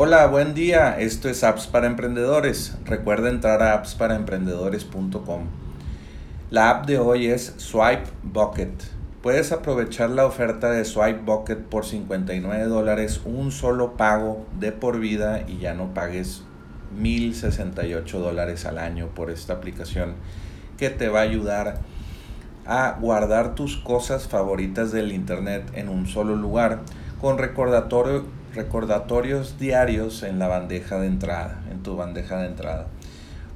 Hola, buen día. Esto es Apps para Emprendedores. Recuerda entrar a appsparaemprendedores.com. La app de hoy es Swipe Bucket. Puedes aprovechar la oferta de Swipe Bucket por 59 dólares, un solo pago de por vida y ya no pagues 1068 dólares al año por esta aplicación que te va a ayudar a guardar tus cosas favoritas del internet en un solo lugar con recordatorio, recordatorios diarios en la bandeja de entrada, en tu bandeja de entrada.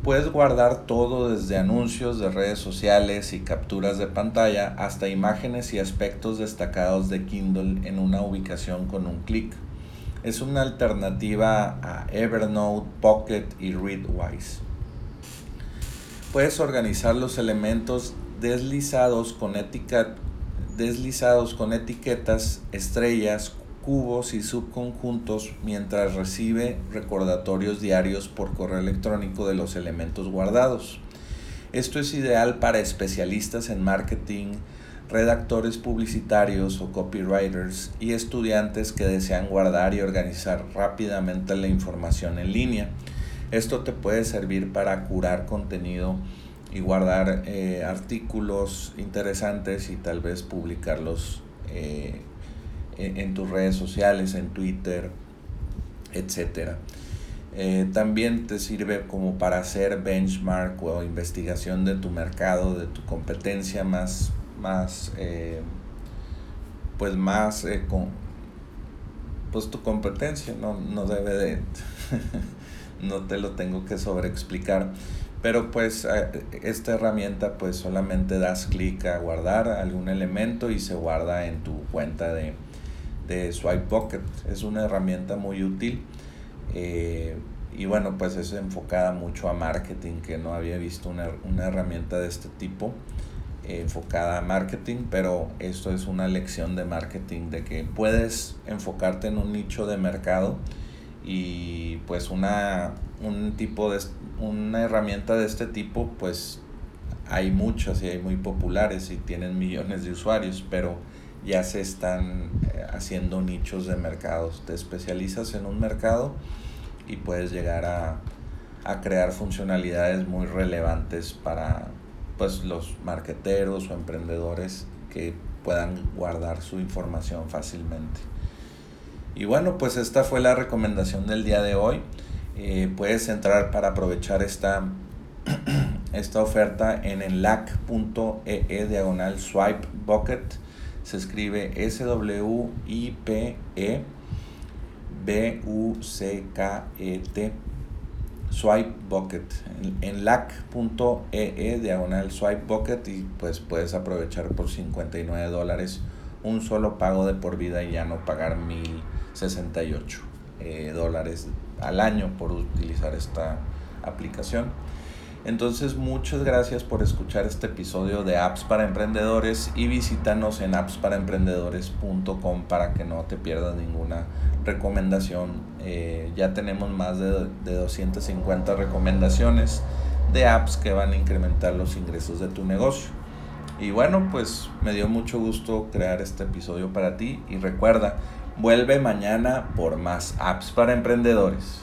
Puedes guardar todo desde anuncios de redes sociales y capturas de pantalla hasta imágenes y aspectos destacados de Kindle en una ubicación con un clic. Es una alternativa a Evernote, Pocket y Readwise. Puedes organizar los elementos deslizados con, deslizados con etiquetas, estrellas, cubos y subconjuntos mientras recibe recordatorios diarios por correo electrónico de los elementos guardados. Esto es ideal para especialistas en marketing, redactores publicitarios o copywriters y estudiantes que desean guardar y organizar rápidamente la información en línea. Esto te puede servir para curar contenido y guardar eh, artículos interesantes y tal vez publicarlos eh, en, tus redes sociales, en Twitter, etc. Eh, también te sirve como para hacer benchmark o investigación de tu mercado, de tu competencia más, más pues más con, pues tu competencia no, no debe de no te lo tengo que sobreexplicar pero pues esta herramienta pues solamente das clic a guardar algún elemento y se guarda en tu cuenta de, de Swipe Pocket. Es una herramienta muy útil eh, y bueno pues es enfocada mucho a marketing que no había visto una, una herramienta de este tipo eh, enfocada a marketing, pero esto es una lección de marketing de que puedes enfocarte en un nicho de mercado y pues una un tipo de una herramienta de este tipo pues hay muchas y hay muy populares y tienen millones de usuarios pero ya se están eh, haciendo nichos de mercados. Te especializas en un mercado y puedes llegar a, a crear funcionalidades muy relevantes para pues los marqueteros o emprendedores que puedan guardar su información fácilmente. Y bueno pues esta fue la recomendación del día de hoy. Eh, puedes entrar para aprovechar esta, esta oferta en el lac.ee e diagonal swipe bucket. Se escribe S-W-I-P-E B-U-C-K-E-T swipe bucket en, en lac.ee e diagonal swipe bucket y pues puedes aprovechar por 59 dólares un solo pago de por vida y ya no pagar 1068 eh, dólares al año por utilizar esta aplicación. Entonces muchas gracias por escuchar este episodio de Apps para Emprendedores y visítanos en appsparaemprendedores.com para que no te pierdas ninguna recomendación. Eh, ya tenemos más de, de 250 recomendaciones de apps que van a incrementar los ingresos de tu negocio. Y bueno, pues me dio mucho gusto crear este episodio para ti y recuerda, Vuelve mañana por más apps para emprendedores.